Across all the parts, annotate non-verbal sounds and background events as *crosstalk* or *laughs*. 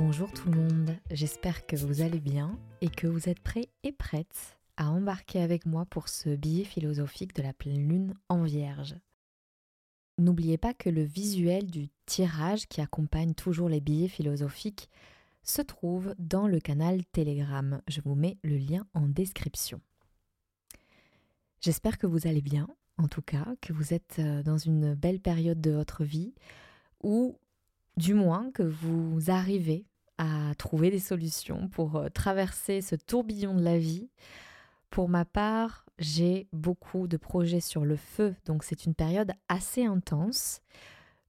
Bonjour tout le monde, j'espère que vous allez bien et que vous êtes prêts et prêtes à embarquer avec moi pour ce billet philosophique de la pleine lune en vierge. N'oubliez pas que le visuel du tirage qui accompagne toujours les billets philosophiques se trouve dans le canal Telegram. Je vous mets le lien en description. J'espère que vous allez bien, en tout cas, que vous êtes euh, dans une belle période de votre vie où du moins que vous arrivez à trouver des solutions pour euh, traverser ce tourbillon de la vie. Pour ma part, j'ai beaucoup de projets sur le feu, donc c'est une période assez intense.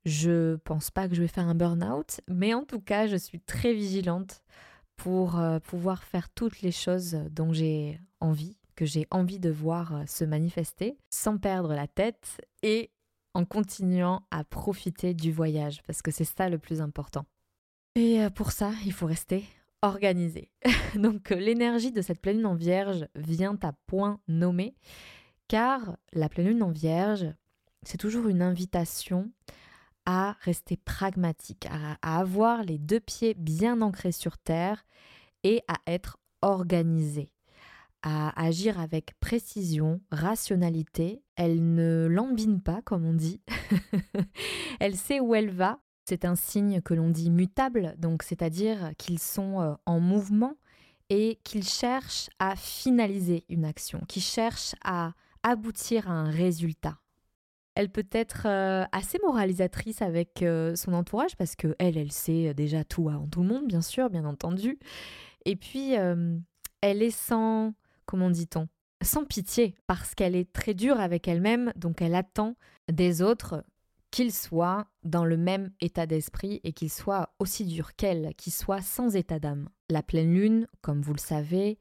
Je pense pas que je vais faire un burn-out, mais en tout cas, je suis très vigilante pour euh, pouvoir faire toutes les choses dont j'ai envie, que j'ai envie de voir euh, se manifester, sans perdre la tête et en continuant à profiter du voyage, parce que c'est ça le plus important. Et euh, pour ça, il faut rester organisé. *laughs* Donc euh, l'énergie de cette pleine lune en vierge vient à point nommé, car la pleine lune en vierge, c'est toujours une invitation à rester pragmatique, à, avoir les deux pieds bien ancrés sur terre et à être organisé à agir avec précision, rationalité. Elle ne lambine pas, comme on dit. *laughs* elle sait où elle va. C'est un signe que l'on dit mutable, donc c'est-à-dire qu'ils sont euh, en mouvement et qu'ils cherchent à finaliser une action, qu'ils cherchent à aboutir à un résultat. Elle peut être euh, assez moralisatrice avec euh, son entourage parce que elle, elle sait déjà tout avant tout le monde, bien sûr, bien entendu. Et puis, elle est sans comment dit-on, sans pitié, parce qu'elle est très dure avec elle-même, donc elle attend des autres qu'ils soient dans le même état d'esprit et qu'ils soient aussi durs qu'elle, qu'ils soient sans état d'âme. La pleine lune, comme vous le savez,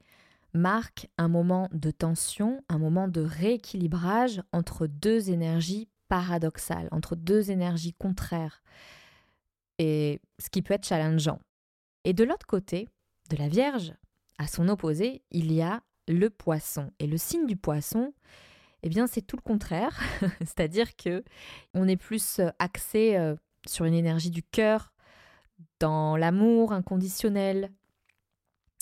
marque un moment de tension, un moment de rééquilibrage entre deux énergies paradoxales, entre deux énergies contraires, et ce qui peut être challengeant. Et de l'autre côté, de la Vierge, à son opposé, il y a le poisson. Et le signe du poisson, eh bien, c'est tout le contraire. *laughs* C'est-à-dire que on est plus euh, axé euh, sur une énergie du cœur, dans l'amour inconditionnel,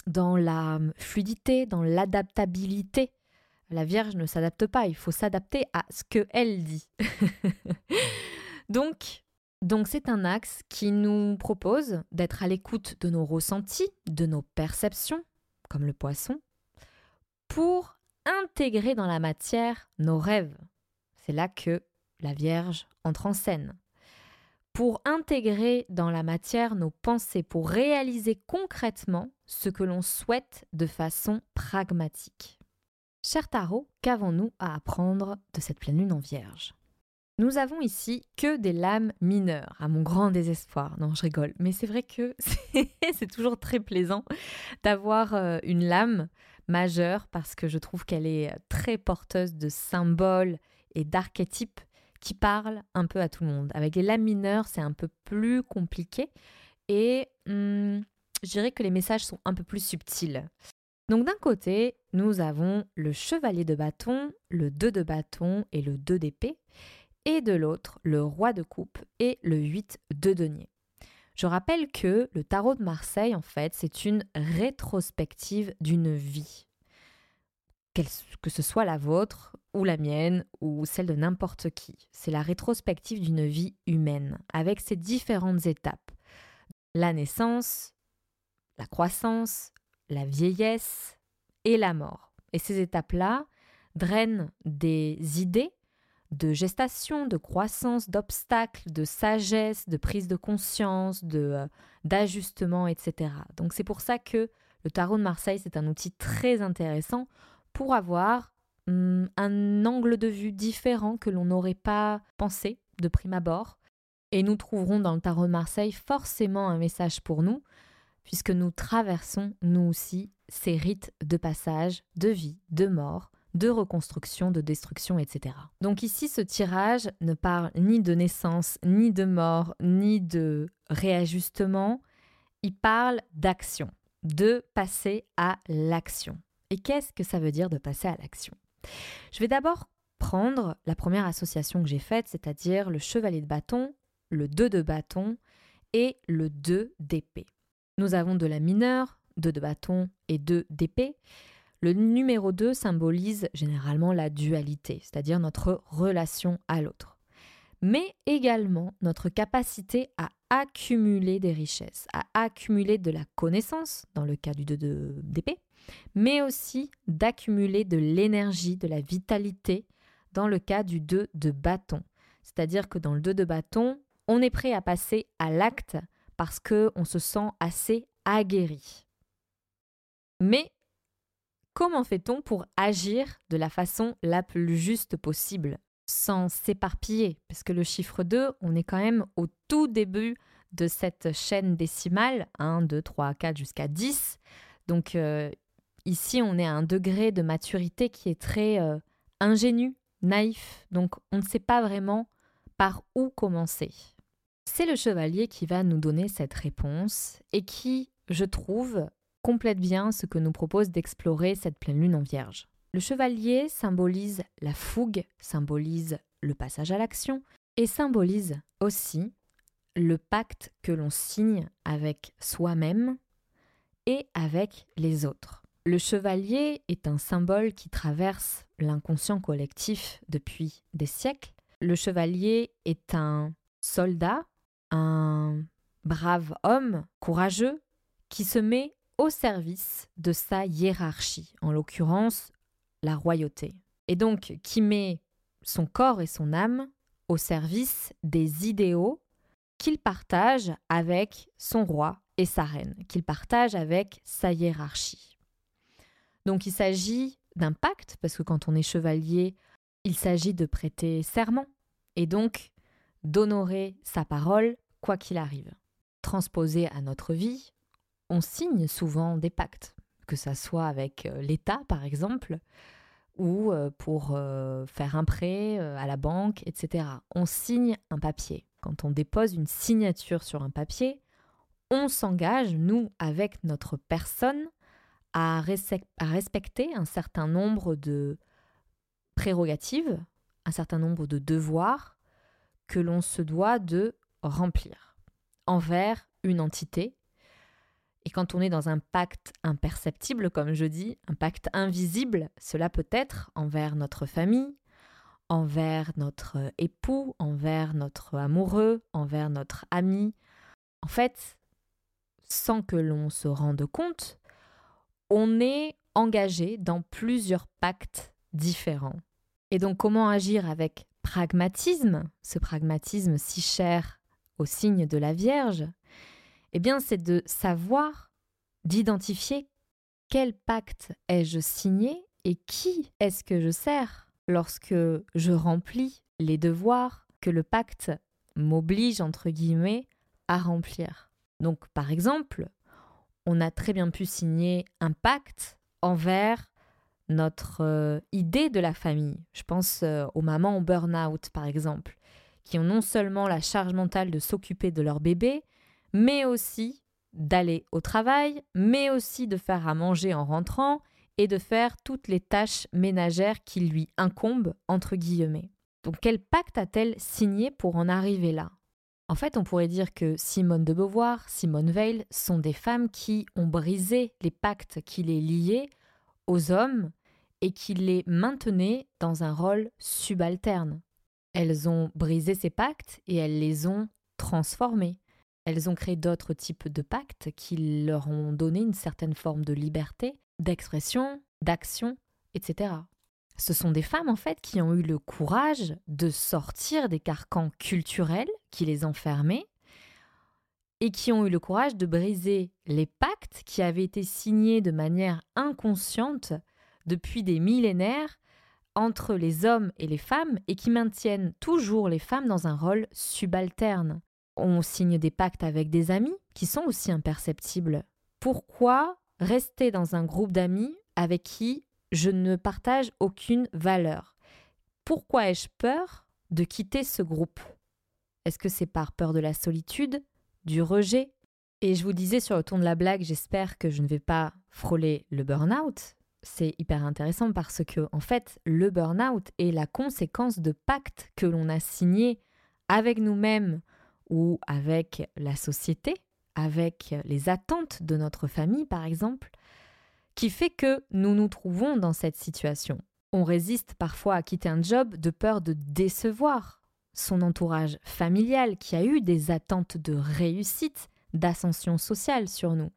dans la hum, fluidité, dans l'adaptabilité. La Vierge ne s'adapte pas, il faut s'adapter à ce qu'elle dit. *laughs* donc, donc c'est un axe qui nous propose d'être à l'écoute de nos ressentis, de nos perceptions, comme le poisson, pour intégrer dans la matière nos rêves. C'est là que la Vierge entre en scène. Pour intégrer dans la matière nos pensées, pour réaliser concrètement ce que l'on souhaite de façon pragmatique. Cher Tarot, qu'avons-nous à apprendre de cette pleine lune en Vierge? Nous avons ici que des lames mineures, à mon grand désespoir. Non, je rigole, mais c'est vrai que *laughs* c'est toujours très plaisant d'avoir euh, une lame majeure parce que je trouve qu'elle est très porteuse de symboles et d'archétypes qui parlent un peu à tout le monde. Avec les lames mineures, c'est un peu plus compliqué et hmm, je dirais que les messages sont un peu plus subtils. Donc d'un côté, nous avons le chevalier de bâton, le 2 de bâton et le 2 d'épée, et de l'autre, le roi de coupe et le 8 de denier. Je rappelle que le tarot de Marseille, en fait, c'est une rétrospective d'une vie. Que ce soit la vôtre, ou la mienne, ou celle de n'importe qui. C'est la rétrospective d'une vie humaine, avec ses différentes étapes. La naissance, la croissance, la vieillesse et la mort. Et ces étapes-là drainent des idées de gestation, de croissance, d'obstacles, de sagesse, de prise de conscience, de euh, d'ajustement, etc. Donc c'est pour ça que le tarot de Marseille, c'est un outil très intéressant pour avoir hum, un angle de vue différent que l'on n'aurait pas pensé de prime abord. Et nous trouverons dans le tarot de Marseille forcément un message pour nous, puisque nous traversons, nous aussi, ces rites de passage, de vie, de mort, de reconstruction, de destruction, etc. Donc ici, ce tirage ne parle ni de naissance, ni de mort, ni de réajustement, il parle d'action, de passer à l'action. Et qu'est-ce que ça veut dire de passer à l'action? Je vais d'abord prendre la première association que j'ai faite, c'est-à-dire le chevalier de bâton, le 2 de bâton et le 2 d'épée. Nous avons de la mineure, 2 de bâton et 2 d'épée. Le numéro 2 symbolise généralement la dualité, c'est-à-dire notre relation à l'autre, mais également notre capacité à accumuler des richesses, à accumuler de la connaissance, dans le cas du 2 d'épée, mais aussi d'accumuler de l'énergie, de la vitalité, dans le cas du 2 de bâton. C'est-à-dire que dans le 2 de bâton, on est prêt à passer à l'acte parce qu'on se sent assez aguerri. Mais comment fait-on pour agir de la façon la plus juste possible? Sans s'éparpiller Parce que le chiffre 2, on est quand même au tout début de cette chaîne décimale, 1, 2, 3, 4 jusqu'à 10. Donc euh, ici, on est à un degré de maturité qui est très euh, ingénu, naïf. Donc on ne sait pas vraiment par où commencer. C'est le chevalier qui va nous donner cette réponse et qui, je trouve, complète bien ce que nous propose d'explorer cette pleine lune en vierge. Le chevalier symbolise la fougue, symbolise le passage à l'action et symbolise aussi le pacte que l'on signe avec soi-même et avec les autres. Le chevalier est un symbole qui traverse l'inconscient collectif depuis des siècles. Le chevalier est un soldat, un brave homme courageux qui se met au service de sa hiérarchie, en l'occurrence la royauté, et donc qui met son corps et son âme au service des idéaux qu'il partage avec son roi et sa reine, qu'il partage avec sa hiérarchie. Donc il s'agit d'un pacte, parce que quand on est chevalier, il s'agit de prêter serment, et donc d'honorer sa parole quoi qu'il arrive. Transposé à notre vie, on signe souvent des pactes, que ça soit avec euh, l'État par exemple, ou euh, pour euh, faire un prêt à la banque, etc. On signe un papier. Quand on dépose une signature sur un papier, on s'engage, nous, avec notre personne, à, à respecter un certain nombre de prérogatives, un certain nombre de devoirs que l'on se doit de remplir envers une entité et quand on est dans un pacte imperceptible, comme je dis, un pacte invisible, cela peut être envers notre famille, envers notre époux, envers notre amoureux, envers notre ami. En fait, sans que l'on se rende compte, on est engagé dans plusieurs pactes différents. Et donc comment agir avec pragmatisme, ce pragmatisme si cher au signe de la Vierge eh bien, c'est de savoir, d'identifier quel pacte ai-je signé et qui est-ce que je sers lorsque je remplis les devoirs que le pacte m'oblige, entre guillemets, à remplir. Donc, par exemple, on a très bien pu signer un pacte envers notre euh, idée de la famille. Je pense euh, aux mamans en burn-out, par exemple, qui ont non seulement la charge mentale de s'occuper de leur bébé, mais aussi d'aller au travail, mais aussi de faire à manger en rentrant et de faire toutes les tâches ménagères qui lui incombent, entre guillemets. Donc quel pacte a-t-elle signé pour en arriver là? En fait, on pourrait dire que Simone de Beauvoir, Simone Veil sont des femmes qui ont brisé les pactes qui les liaient aux hommes et qui les maintenaient dans un rôle subalterne. Elles ont brisé ces pactes et elles les ont transformés. Elles ont créé d'autres types de pactes qui leur ont donné une certaine forme de liberté, d'expression, d'action, etc. Ce sont des femmes en fait qui ont eu le courage de sortir des carcans culturels qui les enfermaient et qui ont eu le courage de briser les pactes qui avaient été signés de manière inconsciente depuis des millénaires entre les hommes et les femmes et qui maintiennent toujours les femmes dans un rôle subalterne on signe des pactes avec des amis qui sont aussi imperceptibles. Pourquoi rester dans un groupe d'amis avec qui je ne partage aucune valeur? Pourquoi ai-je peur de quitter ce groupe? Est-ce que c'est par peur de la solitude, du rejet? Et je vous disais sur le ton de la blague, j'espère que je ne vais pas frôler le burn-out. C'est hyper intéressant parce que, en fait, le burn-out est la conséquence de pactes que l'on a signés avec nous-mêmes ou avec la société, avec les attentes de notre famille, par exemple, qui fait que nous nous trouvons dans cette situation. On résiste parfois à quitter un job de peur de décevoir son entourage familial qui a eu des attentes de réussite, d'ascension sociale sur nous.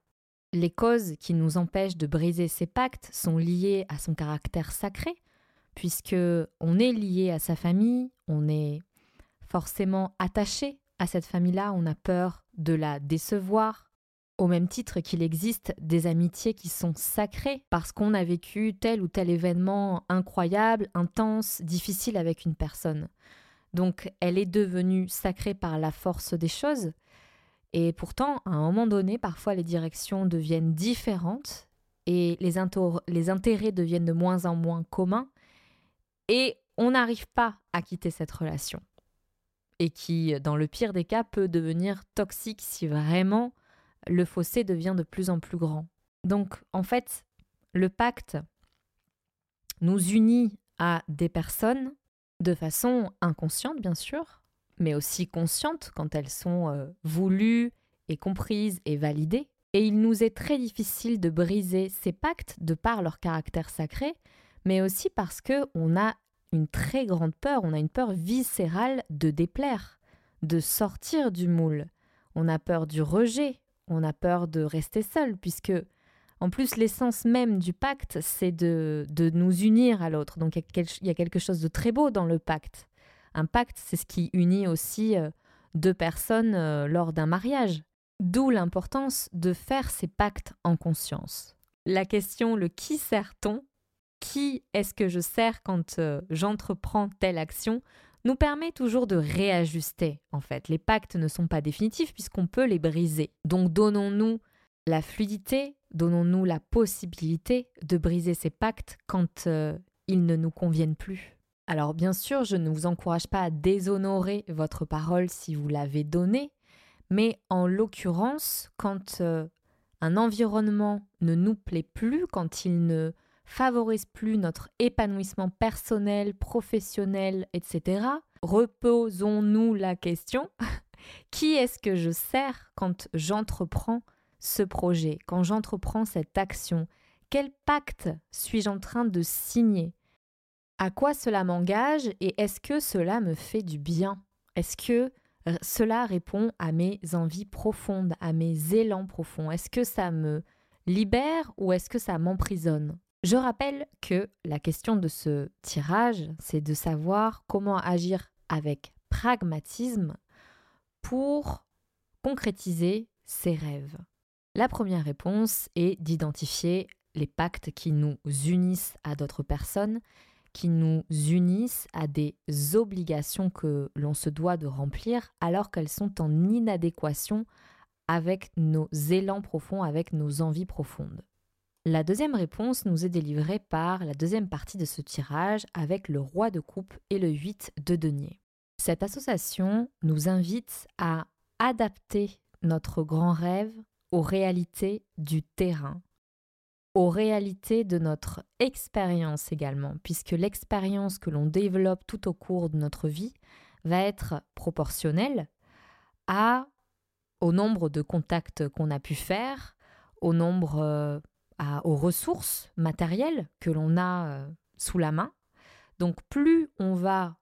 Les causes qui nous empêchent de briser ces pactes sont liées à son caractère sacré, puisque on est lié à sa famille, on est forcément attaché à cette famille-là, on a peur de la décevoir, au même titre qu'il existe des amitiés qui sont sacrées parce qu'on a vécu tel ou tel événement incroyable, intense, difficile avec une personne. Donc elle est devenue sacrée par la force des choses. Et pourtant, à un moment donné, parfois les directions deviennent différentes et les, intérêts deviennent de moins en moins communs et on n'arrive pas à quitter cette relation et qui, dans le pire des cas, peut devenir toxique si vraiment le fossé devient de plus en plus grand. Donc, en fait, le pacte nous unit à des personnes de façon inconsciente, bien sûr, mais aussi consciente quand elles sont euh, voulues et comprises et validées. Et il nous est très difficile de briser ces pactes de par leur caractère sacré, mais aussi parce que on a une très grande peur, on a une peur viscérale de déplaire, de sortir du moule. On a peur du rejet, on a peur de rester seul, puisque en plus l'essence même du pacte, c'est de, de, nous unir à l'autre. Donc il y, a quelque chose de très beau dans le pacte. Un pacte, c'est ce qui unit aussi euh, deux personnes euh, lors d'un mariage. D'où l'importance de faire ces pactes en conscience. La question le qui sert-on qui est-ce que je sers quand euh, j'entreprends telle action nous permet toujours de réajuster en fait. Les pactes ne sont pas définitifs puisqu'on peut les briser. Donc donnons-nous la fluidité, donnons-nous la possibilité de briser ces pactes quand euh, ils ne nous conviennent plus. Alors bien sûr, je ne vous encourage pas à déshonorer votre parole si vous l'avez donnée, mais en l'occurrence, quand euh, un environnement ne nous plaît plus, quand il ne favorise plus notre épanouissement personnel, professionnel, etc., reposons-nous la question *laughs* qui est-ce que je sers quand j'entreprends ce projet, quand j'entreprends cette action? Quel pacte suis-je en train de signer? À quoi cela m'engage et est-ce que cela me fait du bien? Est-ce que cela répond à mes envies profondes, à mes élans profonds? Est-ce que ça me libère ou est-ce que ça m'emprisonne? Je rappelle que la question de ce tirage, c'est de savoir comment agir avec pragmatisme pour concrétiser ses rêves. La première réponse est d'identifier les pactes qui nous unissent à d'autres personnes, qui nous unissent à des obligations que l'on se doit de remplir alors qu'elles sont en inadéquation avec nos élans profonds, avec nos envies profondes. La deuxième réponse nous est délivrée par la deuxième partie de ce tirage avec le roi de coupe et le 8 de denier. Cette association nous invite à adapter notre grand rêve aux réalités du terrain, aux réalités de notre expérience également, puisque l'expérience que l'on développe tout au cours de notre vie va être proportionnelle à, au nombre de contacts qu'on a pu faire, au nombre aux ressources matérielles que l'on a euh, sous la main. Donc plus on va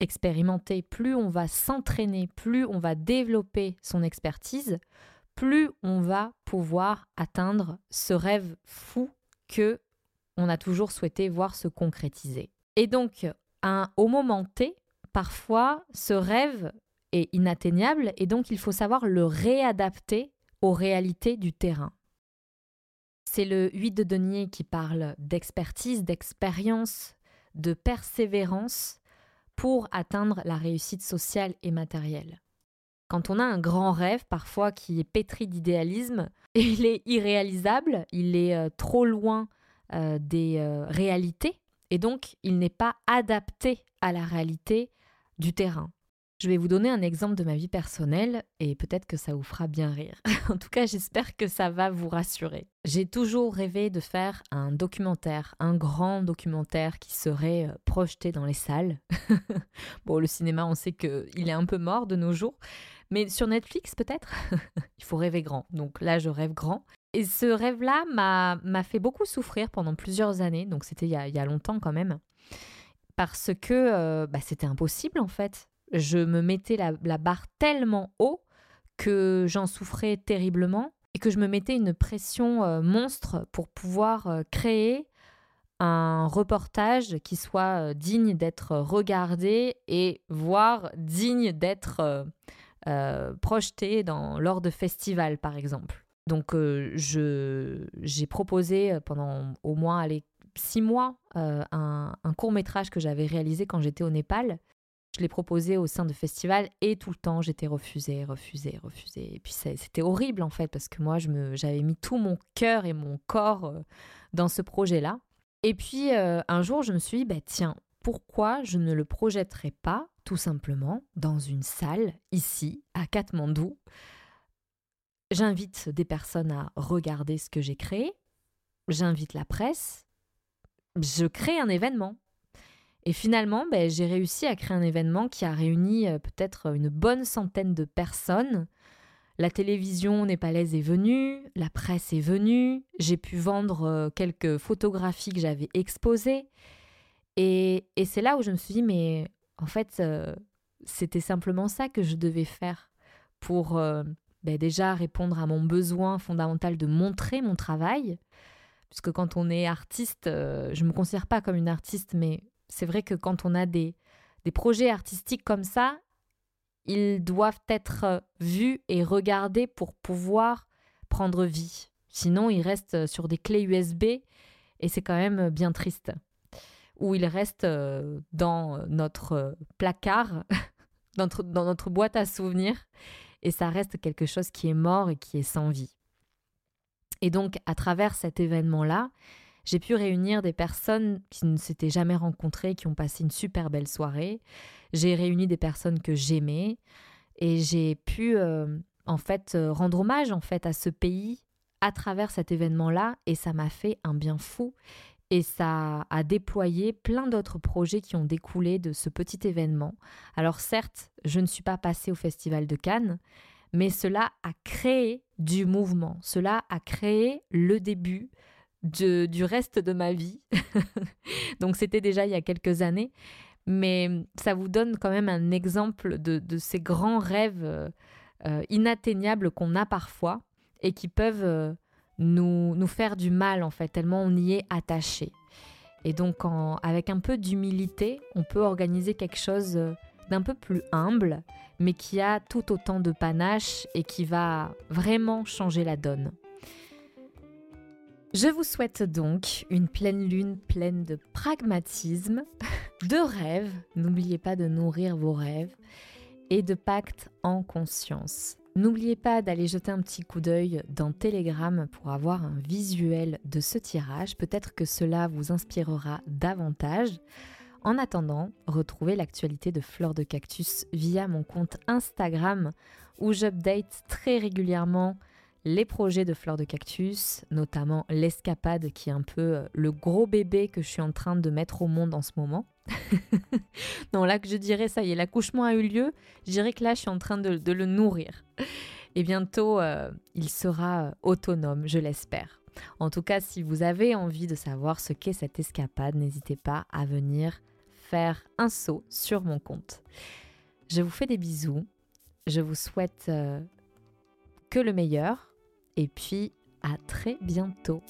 expérimenter, plus on va s'entraîner, plus on va développer son expertise, plus on va pouvoir atteindre ce rêve fou que on a toujours souhaité voir se concrétiser. Et donc, au moment T, parfois, ce rêve est inatteignable et donc il faut savoir le réadapter aux réalités du terrain. C'est le 8 de denier qui parle d'expertise, d'expérience, de persévérance pour atteindre la réussite sociale et matérielle. Quand on a un grand rêve, parfois qui est pétri d'idéalisme, *laughs* il est irréalisable, il est euh, trop loin euh, des euh, réalités, et donc il n'est pas adapté à la réalité du terrain. Je vais vous donner un exemple de ma vie personnelle et peut-être que ça vous fera bien rire. *laughs* en tout cas, j'espère que ça va vous rassurer. J'ai toujours rêvé de faire un documentaire, un grand documentaire qui serait euh, projeté dans les salles. *laughs* bon, le cinéma, on sait qu'il est un peu mort de nos jours, mais sur Netflix peut-être? *laughs* Il faut rêver grand. Donc là, je rêve grand. Et ce rêve-là m'a fait beaucoup souffrir pendant plusieurs années, donc c'était il, y a longtemps quand même, parce que euh, bah, c'était impossible en fait je me mettais la, barre tellement haut que j'en souffrais terriblement et que je me mettais une pression euh, monstre pour pouvoir euh, créer un reportage qui soit euh, digne d'être regardé et voire digne d'être projeté dans, lors de festivals, par exemple. Donc, j'ai proposé pendant au moins six mois un, un court métrage que j'avais réalisé quand j'étais au Népal je l'ai proposé au sein de festivals et tout le temps j'étais refusée, refusée, refusée. Et puis c'était horrible en fait parce que moi j'avais mis tout mon cœur et mon corps euh, dans ce projet-là. Et puis euh, un jour je me suis dit, bah, tiens, pourquoi je ne le projetterais pas tout simplement dans une salle ici à Katmandou? J'invite des personnes à regarder ce que j'ai créé, j'invite la presse, je crée un événement et finalement, ben, j'ai réussi à créer un événement qui a réuni euh, peut-être une bonne centaine de personnes. La télévision népalaise est venue, la presse est venue, j'ai pu vendre euh, quelques photographies que j'avais exposées. Et, c'est là où je me suis dit, mais en fait, euh, c'était simplement ça que je devais faire pour ben, déjà répondre à mon besoin fondamental de montrer mon travail. Puisque quand on est artiste, je ne me considère pas comme une artiste, mais c'est vrai que quand on a des, des projets artistiques comme ça, ils doivent être euh, vus et regardés pour pouvoir prendre vie. Sinon, ils restent sur des clés USB et c'est quand même bien triste. Ou ils restent euh, dans notre placard, *laughs* dans notre, dans notre boîte à souvenirs, et ça reste quelque chose qui est mort et qui est sans vie. Et donc, à travers cet événement-là, j'ai pu réunir des personnes qui ne s'étaient jamais rencontrées, qui ont passé une super belle soirée. J'ai réuni des personnes que j'aimais et j'ai pu euh, en fait euh, rendre hommage en fait à ce pays à travers cet événement-là et ça m'a fait un bien fou et ça a déployé plein d'autres projets qui ont découlé de ce petit événement. Alors certes, je ne suis pas passée au Festival de Cannes, mais cela a créé du mouvement, cela a créé le début du reste de ma vie. *laughs* Donc c'était déjà il y a quelques années, mais ça vous donne quand même un exemple de, ces grands rêves euh, euh, inatteignables qu'on a parfois et qui peuvent euh, nous, nous faire du mal en fait, tellement on y est attaché. Et donc avec un peu d'humilité, on peut organiser quelque chose d'un peu plus humble, mais qui a tout autant de panache et qui va vraiment changer la donne. Je vous souhaite donc une pleine lune pleine de pragmatisme, *laughs* de rêves, n'oubliez pas de nourrir vos rêves, et de pactes en conscience. N'oubliez pas d'aller jeter un petit coup d'œil dans Telegram pour avoir un visuel de ce tirage. Peut-être que cela vous inspirera davantage. En attendant, retrouvez l'actualité de Fleurs de Cactus via mon compte Instagram où j'update très régulièrement les projets de fleurs de cactus, notamment l'escapade qui est un peu euh, le gros bébé que je suis en train de mettre au monde en ce moment. *laughs* non, là que je dirais, ça y est, l'accouchement a eu lieu, je dirais que là je suis en train de, le nourrir. Et bientôt, euh, il sera euh, autonome, je l'espère. En tout cas, si vous avez envie de savoir ce qu'est cette escapade, n'hésitez pas à venir faire un saut sur mon compte. Je vous fais des bisous. Je vous souhaite que le meilleur et puis à très bientôt.